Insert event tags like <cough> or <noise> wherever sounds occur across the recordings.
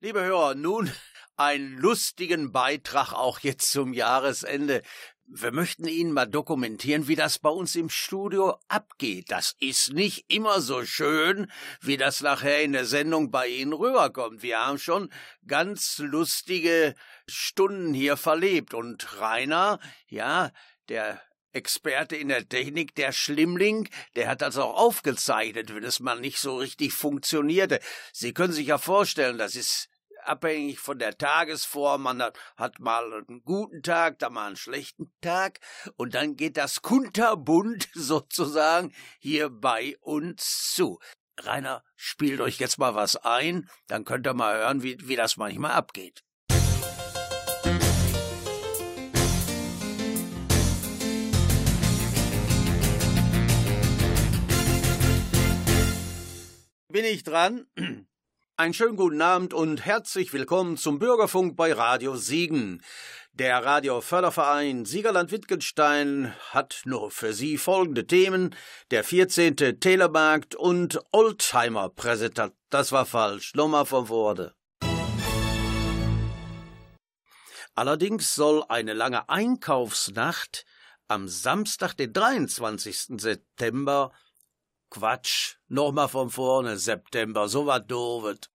Liebe Hörer, nun einen lustigen Beitrag auch jetzt zum Jahresende. Wir möchten Ihnen mal dokumentieren, wie das bei uns im Studio abgeht. Das ist nicht immer so schön, wie das nachher in der Sendung bei Ihnen rüberkommt. Wir haben schon ganz lustige Stunden hier verlebt. Und Rainer, ja, der Experte in der Technik, der Schlimmling, der hat das auch aufgezeichnet, wenn es mal nicht so richtig funktionierte. Sie können sich ja vorstellen, das ist abhängig von der Tagesform. Man hat, mal einen guten Tag, dann mal einen schlechten Tag und dann geht das kunterbunt <laughs> sozusagen hier bei uns zu. Rainer, spielt euch jetzt mal was ein, dann könnt ihr mal hören, wie, wie das manchmal abgeht. Bin ich dran? Einen schönen guten Abend und herzlich willkommen zum Bürgerfunk bei Radio Siegen. Der Radioförderverein Siegerland-Wittgenstein hat nur für Sie folgende Themen. Der 14. Telemarkt und Oldtimer-Präsentat. Das war falsch. Nochmal von Worte. Allerdings soll eine lange Einkaufsnacht am Samstag, den 23. September, Quatsch. Nochmal von vorne, September, so was doofet.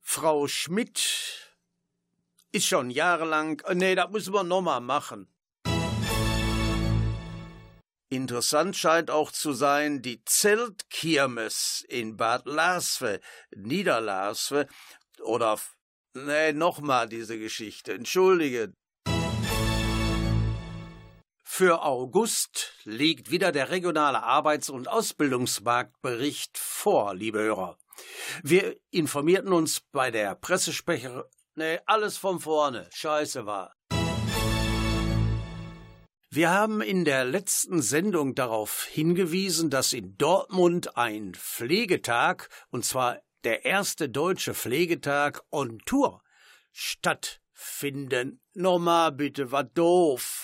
Frau Schmidt ist schon jahrelang. Äh, nee, das müssen wir nochmal machen. Interessant scheint auch zu sein, die Zeltkirmes in Bad Larsve, Niederlarsve oder nee, nochmal diese Geschichte. Entschuldige, für August liegt wieder der regionale Arbeits- und Ausbildungsmarktbericht vor, liebe Hörer. Wir informierten uns bei der Pressesprecherin, nee, alles von vorne, scheiße war. Wir haben in der letzten Sendung darauf hingewiesen, dass in Dortmund ein Pflegetag, und zwar der erste deutsche Pflegetag on Tour, stattfinden. Nochmal bitte, war doof.